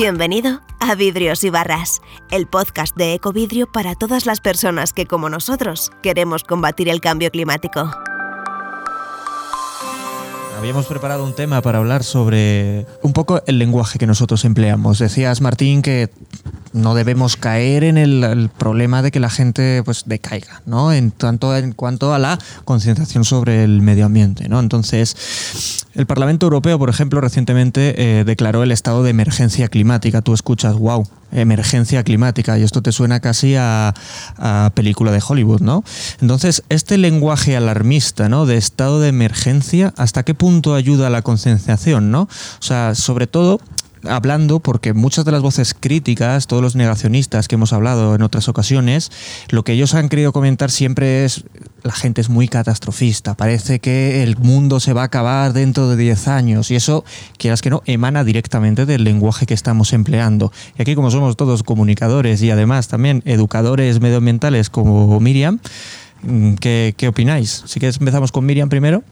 Bienvenido a Vidrios y Barras, el podcast de Ecovidrio para todas las personas que, como nosotros, queremos combatir el cambio climático. Habíamos preparado un tema para hablar sobre un poco el lenguaje que nosotros empleamos. Decías, Martín, que no debemos caer en el, problema de que la gente pues decaiga, ¿no? En tanto en cuanto a la concienciación sobre el medio ambiente, ¿no? Entonces, el Parlamento Europeo, por ejemplo, recientemente eh, declaró el estado de emergencia climática. Tú escuchas, wow, emergencia climática, y esto te suena casi a, a, película de Hollywood, ¿no? Entonces, este lenguaje alarmista, ¿no? De estado de emergencia, ¿hasta qué punto ayuda a la concienciación, ¿no? O sea, sobre todo hablando porque muchas de las voces críticas, todos los negacionistas que hemos hablado en otras ocasiones, lo que ellos han querido comentar siempre es la gente es muy catastrofista, parece que el mundo se va a acabar dentro de 10 años y eso, quieras que no, emana directamente del lenguaje que estamos empleando. Y aquí como somos todos comunicadores y además también educadores medioambientales como Miriam, mm, ¿qué, qué opináis? Si quieres empezamos con Miriam primero.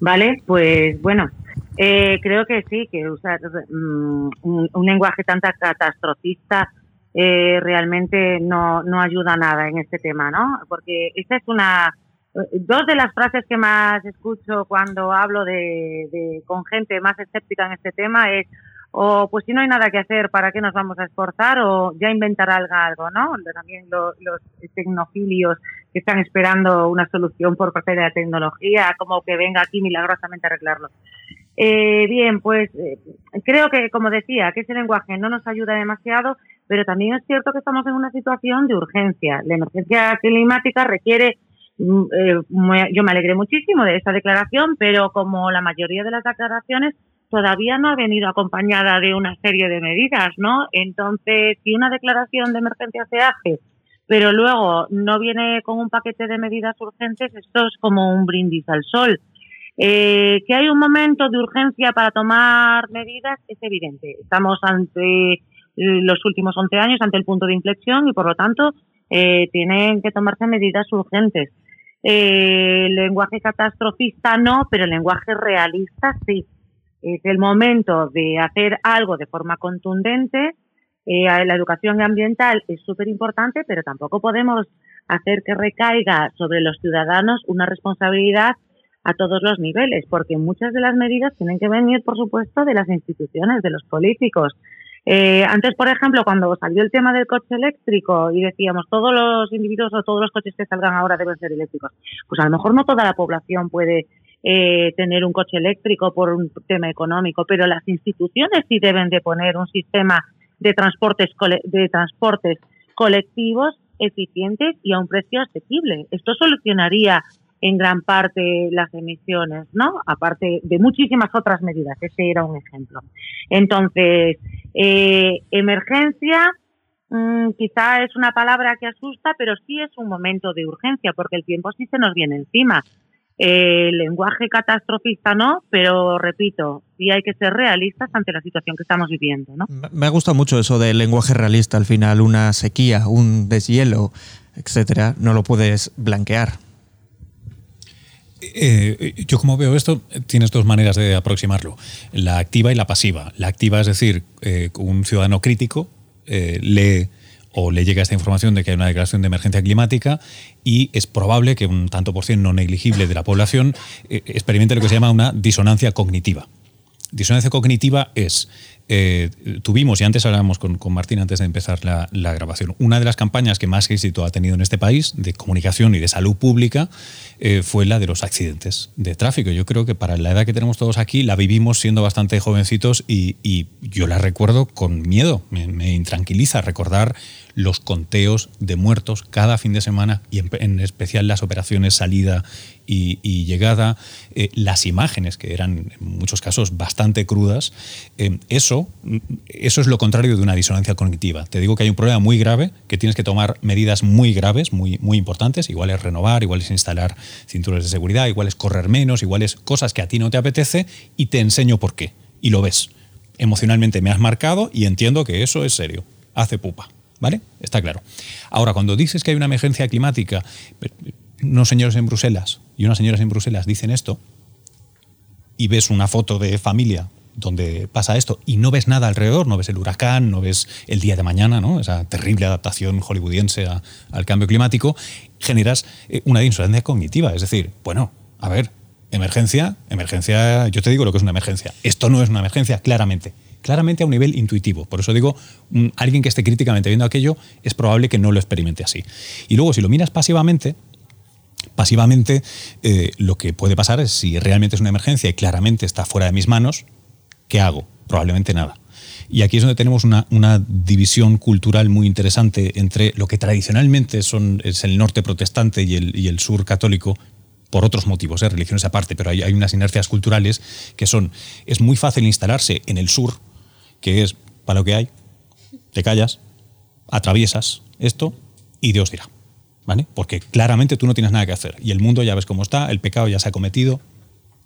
Vale, pues bueno, eh, creo que sí, que usar mm, un, lenguaje tan catastrofista eh, realmente no, no ayuda nada en este tema, ¿no? Porque esta es una... Dos de las frases que más escucho cuando hablo de, con gente más escéptica en este tema es o pues si no hay nada que hacer, ¿para qué nos vamos a esforzar? O ya inventará algo, ¿no? También los, los tecnofilios que están esperando una solución por parte de la tecnología, como que venga aquí milagrosamente a arreglarlo. Eh, bien, pues eh, creo que, como decía, que ese lenguaje no nos ayuda demasiado, pero también es cierto que estamos en una situación de urgencia. La emergencia climática requiere, mm, eh, yo me alegré muchísimo de esa declaración, pero como la mayoría de las declaraciones, todavía no ha venido acompañada de una serie de medidas, ¿no? Entonces, si una declaración de emergencia se hace, pero luego no viene con un paquete de medidas urgentes, esto es como un brindis al sol. Eh, que hay un momento de urgencia para tomar medidas es evidente. Estamos ante eh, los últimos 11 años, ante el punto de inflexión y por lo tanto eh, tienen que tomarse medidas urgentes. Eh, lenguaje catastrofista no, pero lenguaje realista sí. Es el momento de hacer algo de forma contundente. Eh, la educación ambiental es súper importante, pero tampoco podemos hacer que recaiga sobre los ciudadanos una responsabilidad a todos los niveles, porque muchas de las medidas tienen que venir, por supuesto, de las instituciones, de los políticos. Eh, antes, por ejemplo, cuando salió el tema del coche eléctrico y decíamos todos los individuos o todos los coches que salgan ahora deben ser eléctricos, pues a lo mejor no toda la población puede eh, tener un coche eléctrico por un tema económico, pero las instituciones sí deben de poner un sistema de transportes de transportes colectivos eficientes y a un precio asequible. Esto solucionaría en gran parte las emisiones, ¿no? Aparte de muchísimas otras medidas, ese era un ejemplo. Entonces, eh, emergencia mmm, quizá es una palabra que asusta, pero sí es un momento de urgencia, porque el tiempo sí se nos viene encima. Eh, el lenguaje catastrofista no, pero repito, sí hay que ser realistas ante la situación que estamos viviendo. ¿no? Me ha gustado mucho eso del lenguaje realista. Al final, una sequía, un deshielo, etcétera, no lo puedes blanquear. Eh, yo como veo esto, tienes dos maneras de aproximarlo, la activa y la pasiva. La activa es decir, eh, un ciudadano crítico eh, lee o le llega esta información de que hay una declaración de emergencia climática y es probable que un tanto por ciento no negligible de la población experimente lo que se llama una disonancia cognitiva. Disonancia cognitiva es eh, tuvimos, y antes hablábamos con, con, Martín antes de empezar la, la, grabación, una de las campañas que más éxito ha tenido en este país de comunicación y de salud pública eh, fue la de los accidentes de tráfico. Yo creo que para la edad que tenemos todos aquí la vivimos siendo bastante jovencitos y, y yo la recuerdo con miedo, me, intranquiliza recordar los conteos de muertos cada fin de semana y en, especial las operaciones salida y, llegada, eh, las imágenes que eran en muchos casos bastante crudas, eh, eso, es lo contrario de una disonancia cognitiva. Te digo que hay un problema muy grave, que tienes que tomar medidas muy graves, muy, muy importantes, igual es renovar, igual es instalar cinturones de seguridad, igual es correr menos, igual es cosas que a ti no te apetece y te enseño por qué. Y lo ves. Emocionalmente me has marcado y entiendo que eso es serio. Hace pupa. ¿Vale? Está claro. Ahora, cuando dices que hay una emergencia climática, unos señores en Bruselas y unas señoras en Bruselas dicen esto, y ves una foto de familia donde pasa esto y no ves nada alrededor, no ves el huracán, no ves el día de mañana, ¿no? esa terrible adaptación hollywoodiense al cambio climático, generas eh, una disonancia cognitiva. Es decir, bueno, a ver, emergencia, emergencia, yo te digo lo que es una emergencia. Esto no es una emergencia, claramente. Claramente a un nivel intuitivo. Por eso digo, alguien que esté críticamente viendo aquello es probable que no lo experimente así. Y luego, si lo miras pasivamente, pasivamente eh, lo que puede pasar es si realmente es una emergencia y claramente está fuera de mis manos, ¿qué hago? Probablemente nada. Y aquí es donde tenemos una, división cultural muy interesante entre lo que tradicionalmente son, es el norte protestante y el, y el sur católico, por otros motivos, ¿eh? religiones aparte, pero hay, hay, unas inercias culturales que son, es muy fácil instalarse en el sur, que es para lo que hay, te callas, atraviesas esto y Dios dirá. ¿Vale? Porque claramente tú no tienes nada que hacer y el mundo ya ves cómo está, el pecado ya se ha cometido,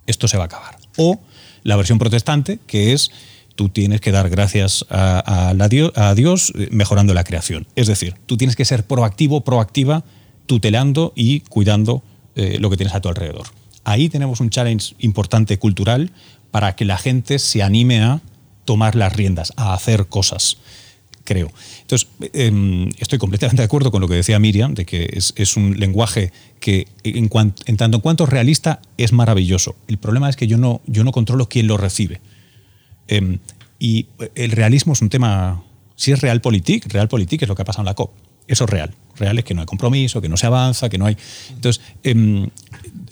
esto se va a acabar. O la versión protestante, que es tú tienes que dar gracias a, a, Dios eh, mejorando la creación. Es decir, tú tienes que ser proactivo, proactiva, tutelando y cuidando eh, lo que tienes a tu alrededor. Ahí tenemos un challenge importante cultural para que la gente se anime a tomar las riendas, a hacer cosas creo. Entonces, em, estoy completamente de acuerdo con lo que decía Miriam, de que es, un lenguaje que, en, en, tanto en cuanto es realista, es maravilloso. El problema es que yo no, yo no controlo quién lo recibe. Em, y el realismo es un tema, si es realpolitik, realpolitik es lo que ha pasado en la COP. Eso es real. Real es que no hay compromiso, que no se avanza, que no hay... Entonces, em,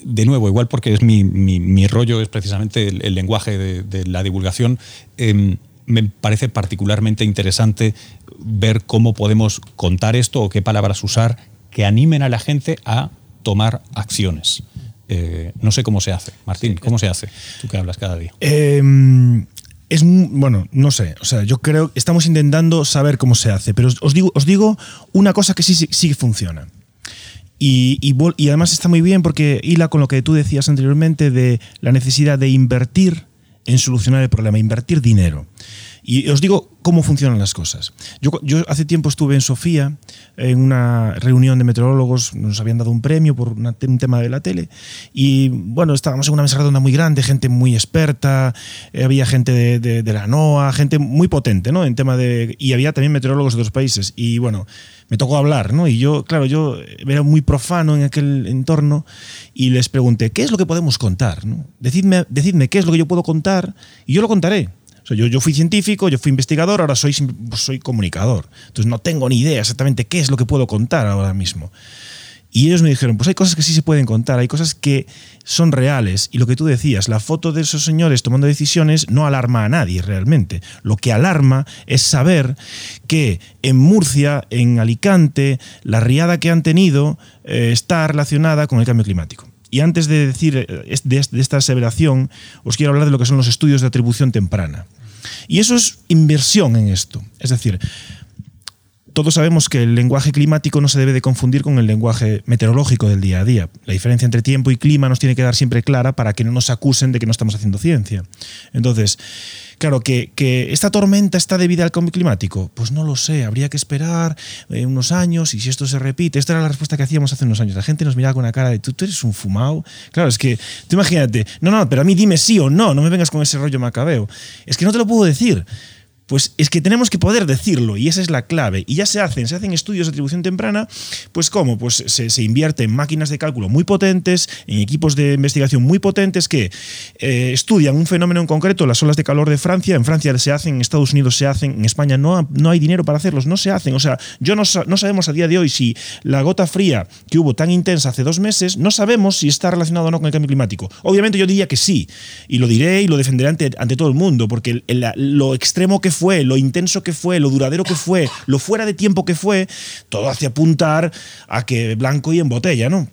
de nuevo, igual porque es mi, rollo, es precisamente el, lenguaje de, de, la divulgación, me parece particularmente interesante ver cómo podemos contar esto o qué palabras usar que animen a la gente a tomar acciones. Eh, no sé cómo se hace. Martín, ¿cómo se hace? Tú que hablas cada día. Em, es bueno, no sé. O sea, yo creo que estamos intentando saber cómo se hace, pero os digo, os digo una cosa que sí, sí, funciona. Y, y, además está muy bien porque hila con lo que tú decías anteriormente de la necesidad de invertir en solucionar el problema, invertir dinero. Y os digo cómo funcionan las cosas. Yo, yo, hace tiempo estuve en Sofía, en una reunión de meteorólogos, nos habían dado un premio por un tema de la tele, y bueno, estábamos en una mesa redonda muy grande, gente muy experta, eh, había gente de, de, la NOAA, gente muy potente, ¿no? En tema de, y había también meteorólogos de otros países, y bueno, me tocó hablar, ¿no? Y yo, claro, yo era muy profano en aquel entorno y les pregunté, ¿qué es lo que podemos contar? ¿no? Decidme, decidme qué es lo que yo puedo contar y yo lo contaré yo, yo fui científico, yo fui investigador, ahora soy, pues soy comunicador. Entonces no tengo ni idea exactamente qué es lo que puedo contar ahora mismo. Y ellos me dijeron, pues hay cosas que sí se pueden contar, hay cosas que son reales. Y lo que tú decías, la foto de esos señores tomando decisiones no alarma a nadie realmente. Lo que alarma es saber que en Murcia, en Alicante, la riada que han tenido eh, está relacionada con el cambio climático. Y antes de decir eh, de esta aseveración, os quiero hablar de lo que son los estudios de atribución temprana. Y eso es inversión en esto. Es decir, todos sabemos que el lenguaje climático no se debe de confundir con el lenguaje meteorológico del día a día. La diferencia entre tiempo y clima nos tiene que dar siempre clara para que no nos acusen de que no estamos haciendo ciencia. Entonces, claro, que, esta tormenta está debida al cambio climático, pues no lo sé, habría que esperar eh, unos años y si esto se repite, esta era la respuesta que hacíamos hace unos años. La gente nos miraba con una cara de, tú, tú eres un fumado. Claro, es que, tú imagínate, no, no, pero a mí dime sí o no, no me vengas con ese rollo macabeo. Es que no te lo puedo decir. Pues es que tenemos que poder decirlo y esa es la clave. Y ya se hacen, se hacen estudios de atribución temprana, pues ¿cómo? Pues se, invierte en máquinas de cálculo muy potentes, en equipos de investigación muy potentes que eh, estudian un fenómeno en concreto, las olas de calor de Francia. En Francia se hacen, en Estados Unidos se hacen, en España no, no hay dinero para hacerlos, no se hacen. O sea, yo no, no sabemos a día de hoy si la gota fría que hubo tan intensa hace dos meses, no sabemos si está relacionado o no con el cambio climático. Obviamente yo diría que sí, y lo diré y lo defenderé ante, ante todo el mundo, porque lo extremo que fue, lo intenso que fue, lo duradero que fue, lo fuera de tiempo que fue, todo hace apuntar a que blanco y en botella, ¿no?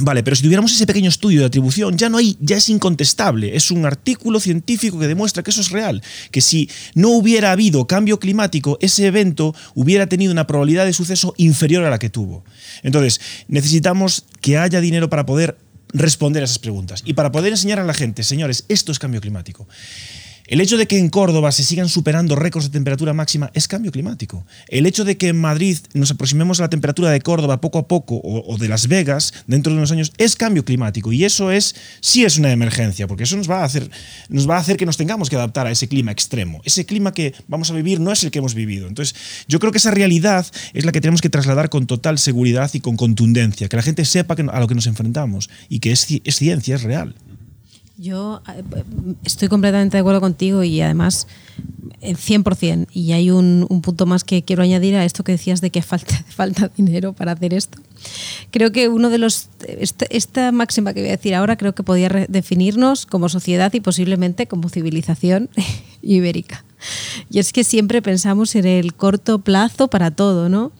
Vale, pero si tuviéramos ese pequeño estudio de atribución, ya no hay, ya es incontestable. Es un artículo científico que demuestra que eso es real. Que si no hubiera habido cambio climático, ese evento hubiera tenido una probabilidad de suceso inferior a la que tuvo. Entonces, necesitamos que haya dinero para poder responder a esas preguntas y para poder enseñar a la gente, señores, esto es cambio climático. El hecho de que en Córdoba se sigan superando récords de temperatura máxima es cambio climático. El hecho de que en Madrid nos aproximemos a la temperatura de Córdoba poco a poco o, de Las Vegas dentro de unos años es cambio climático y eso es sí es una emergencia porque eso nos va a hacer nos va a hacer que nos tengamos que adaptar a ese clima extremo. Ese clima que vamos a vivir no es el que hemos vivido. Entonces, yo creo que esa realidad es la que tenemos que trasladar con total seguridad y con contundencia, que la gente sepa a lo que nos enfrentamos y que es, es ciencia, es real. Yo eh, estoy completamente de acuerdo contigo y además 100%. Y hay un, punto más que quiero añadir a esto que decías de que falta, falta dinero para hacer esto. Creo que uno de los. Esta, esta máxima que voy a decir ahora creo que podría definirnos como sociedad y posiblemente como civilización ibérica. Y es que siempre pensamos en el corto plazo para todo, ¿no?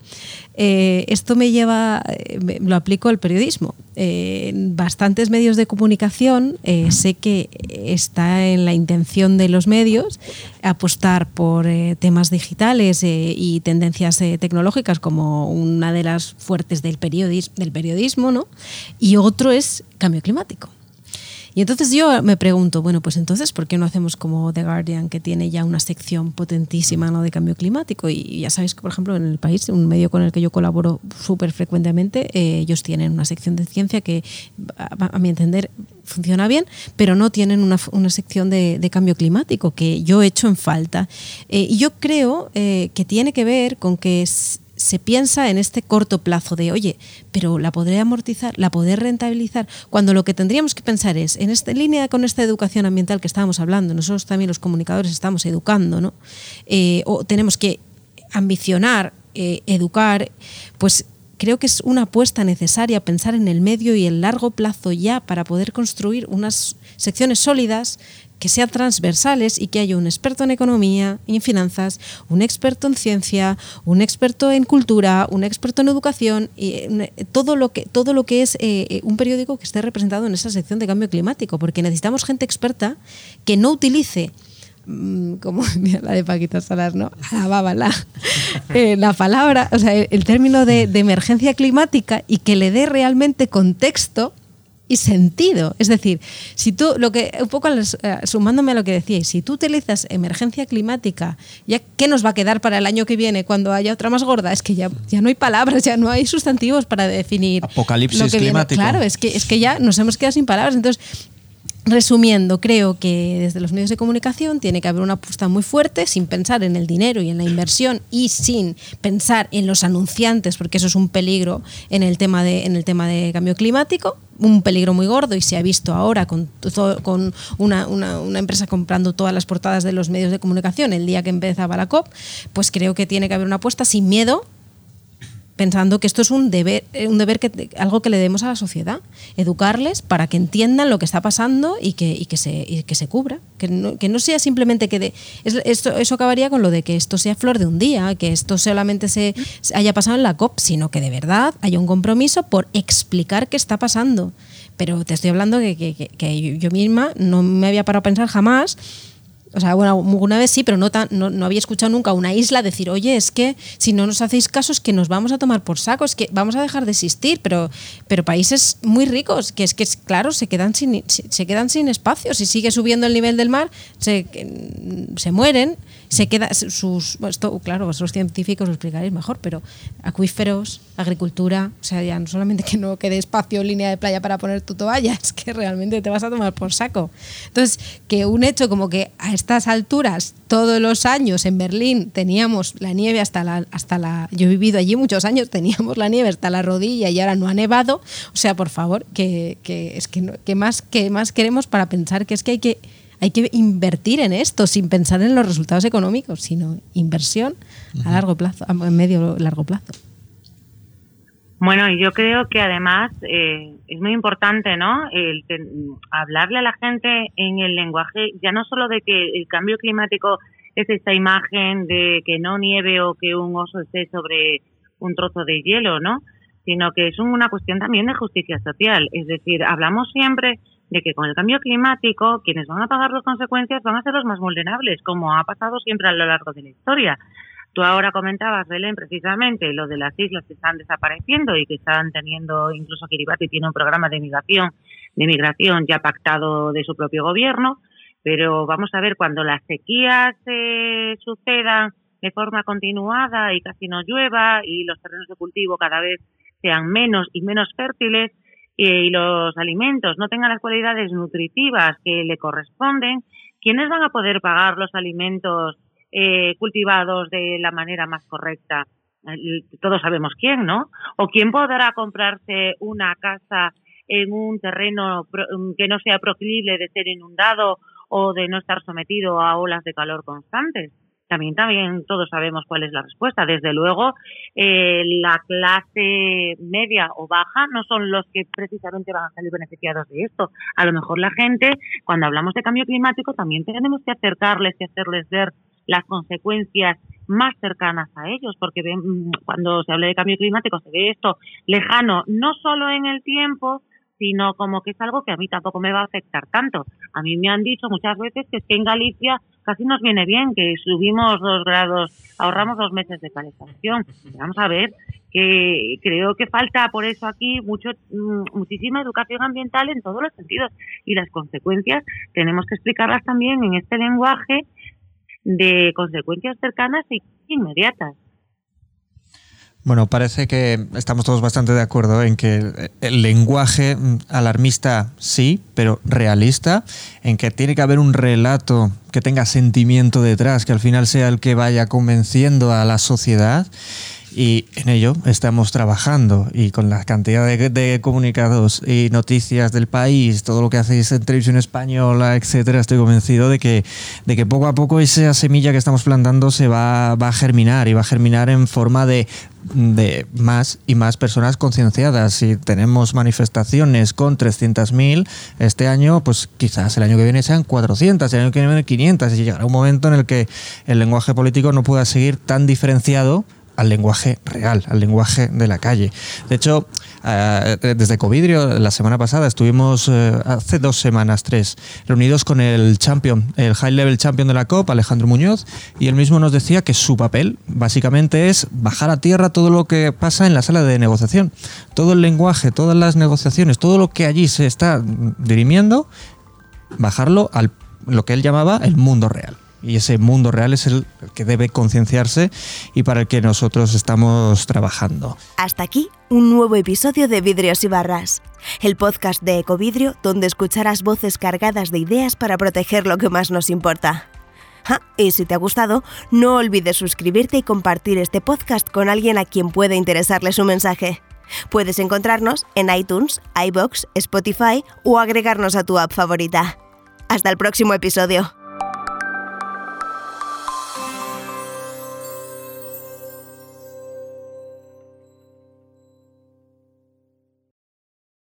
Eh, esto me lleva, eh, lo aplico al periodismo. Eh, bastantes medios de comunicación sé que está en la intención de los medios apostar por temas digitales y tendencias tecnológicas como una de las fuertes del, periodismo, del periodismo, ¿no? Y otro es cambio climático. Y entonces yo me pregunto, bueno, pues entonces, ¿por qué no hacemos como The Guardian, que tiene ya una sección potentísima ¿no? de cambio climático? Y ya sabéis que, por ejemplo, en el país, un medio con el que yo colaboro súper frecuentemente, eh, ellos tienen una sección de ciencia que, a, mi entender, funciona bien, pero no tienen una, una sección de, cambio climático que yo he hecho en falta. Eh, y yo creo eh, que tiene que ver con que se piensa en este corto plazo de, oye, pero la podré amortizar, la podré rentabilizar, cuando lo que tendríamos que pensar es, en esta línea con esta educación ambiental que estábamos hablando, nosotros también los comunicadores estamos educando, ¿no? Eh, o tenemos que ambicionar, eh, educar, pues creo que es una apuesta necesaria pensar en el medio y el largo plazo ya para poder construir unas secciones sólidas que sean transversales y que haya un experto en economía y en finanzas, un experto en ciencia, un experto en cultura, un experto en educación y eh, todo lo que todo lo que es eh, eh, un periódico que esté representado en esa sección de cambio climático, porque necesitamos gente experta que no utilice mm, como la de Paquita Salas, ¿no? la, la palabra, o sea, el, término de emergencia climática y que le dé realmente contexto y sentido. Es decir, si tú, lo que, un poco eh, sumándome a lo que decíais, si tú utilizas emergencia climática, ya ¿qué nos va a quedar para el año que viene cuando haya otra más gorda? Es que ya, ya no hay palabras, ya no hay sustantivos para definir. Apocalipsis climático. Claro, es que, es que ya nos hemos quedado sin palabras. Entonces, Resumiendo, creo que desde los medios de comunicación tiene que haber una apuesta muy fuerte, sin pensar en el dinero y en la inversión y sin pensar en los anunciantes, porque eso es un peligro en el tema de, en el tema de cambio climático, un peligro muy gordo y se ha visto ahora con, con una, una, empresa comprando todas las portadas de los medios de comunicación el día que empezaba la COP, pues creo que tiene que haber una apuesta sin miedo pensando que esto es un deber, eh, un deber que algo que le demos a la sociedad, educarles para que entiendan lo que está pasando y que, que, se, que se cubra, que no, que no sea simplemente que de, esto, eso acabaría con lo de que esto sea flor de un día, que esto solamente se, haya pasado en la COP, sino que de verdad haya un compromiso por explicar qué está pasando. Pero te estoy hablando que, que yo misma no me había parado a pensar jamás o sea, bueno, una vez sí, pero no, no, había escuchado nunca una isla decir, oye, es que si no nos hacéis caso es que nos vamos a tomar por saco, es que vamos a dejar de existir, pero, pero países muy ricos, que es que, claro, se quedan sin, se quedan sin espacio, si sigue subiendo el nivel del mar, se, se mueren se queda sus esto claro vosotros científicos lo explicaréis mejor pero acuíferos agricultura o sea ya no solamente que no quede espacio línea de playa para poner tu toalla es que realmente te vas a tomar por saco. Entonces que un hecho como que a estas alturas todos los años en Berlín teníamos la nieve hasta la hasta la yo he vivido allí muchos años teníamos la nieve hasta la rodilla y ahora no ha nevado o sea por favor que, que es que, que más que más queremos para pensar que es que hay que hay que invertir en esto sin pensar en los resultados económicos, sino inversión a largo plazo, a medio largo plazo. Bueno, y yo creo que además eh, es muy importante, ¿no? El hablarle a la gente en el lenguaje, ya no solo de que el cambio climático es esta imagen de que no nieve o que un oso esté sobre un trozo de hielo, ¿no? Sino que es una cuestión también de justicia social. Es decir, hablamos siempre de que con el cambio climático quienes van a pagar las consecuencias van a ser los más vulnerables, como ha pasado siempre a lo largo de la historia. Tú ahora comentabas, Belén, precisamente lo de las islas que están desapareciendo y que están teniendo, incluso Kiribati tiene un programa de migración, de migración ya pactado de su propio gobierno, Pero vamos a ver, cuando las sequías eh, sucedan de forma continuada y casi no llueva y los terrenos de cultivo cada vez sean menos y menos fértiles y los alimentos no tengan las cualidades nutritivas que le corresponden, ¿quiénes van a poder pagar los alimentos eh, cultivados de la manera más correcta? Todos sabemos quién, ¿no? ¿O quién podrá comprarse una casa en un terreno que no sea proclive de ser inundado o de no estar sometido a olas de calor constantes? También, también todos sabemos cuál es la respuesta. Desde luego, eh, la clase media o baja no son los que precisamente van a salir beneficiados de esto. A lo mejor la gente, cuando hablamos de cambio climático, también tenemos que acercarles y hacerles ver las consecuencias más cercanas a ellos, porque cuando se habla de cambio climático se ve esto lejano, no solo en el tiempo, sino como que es algo que a mí tampoco me va a afectar tanto. A mí me han dicho muchas veces que es que en Galicia casi nos viene bien, que subimos dos grados, ahorramos dos meses de calefacción. Vamos a ver, que creo que falta por eso aquí mucho, mm, muchísima educación ambiental en todos los sentidos y las consecuencias tenemos que explicarlas también en este lenguaje de consecuencias cercanas e inmediatas. Bueno, parece que estamos todos bastante de acuerdo en que el lenguaje alarmista sí, pero realista, en que tiene que haber un relato que tenga sentimiento detrás, que al final sea el que vaya convenciendo a la sociedad y en ello estamos trabajando y con la cantidad de, comunicados y noticias del país, todo lo que hacéis en televisión española, etcétera, estoy convencido de que, de que poco a poco esa semilla que estamos plantando se va, va a germinar y va a germinar en forma de de más y más personas concienciadas. Si tenemos manifestaciones con 300.000 este año, pues quizás el año que viene sean 400, el año que viene 500 y llegará un momento en el que el lenguaje político no pueda seguir tan diferenciado al lenguaje real, al lenguaje de la calle. De hecho, eh, desde Covidrio, la semana pasada, estuvimos eh, hace dos semanas, tres, reunidos con el champion, el high level champion de la COP, Alejandro Muñoz, y él mismo nos decía que su papel básicamente es bajar a tierra todo lo que pasa en la sala de negociación. Todo el lenguaje, todas las negociaciones, todo lo que allí se está dirimiendo, bajarlo al lo que él llamaba el mundo real y ese mundo real es el que debe concienciarse y para el que nosotros estamos trabajando. Hasta aquí un nuevo episodio de Vidrios y Barras, el podcast de Ecovidrio donde escucharás voces cargadas de ideas para proteger lo que más nos importa. Ah, y si te ha gustado, no olvides suscribirte y compartir este podcast con alguien a quien pueda interesarle su mensaje. Puedes encontrarnos en iTunes, iBox, Spotify o agregarnos a tu app favorita. Hasta el próximo episodio.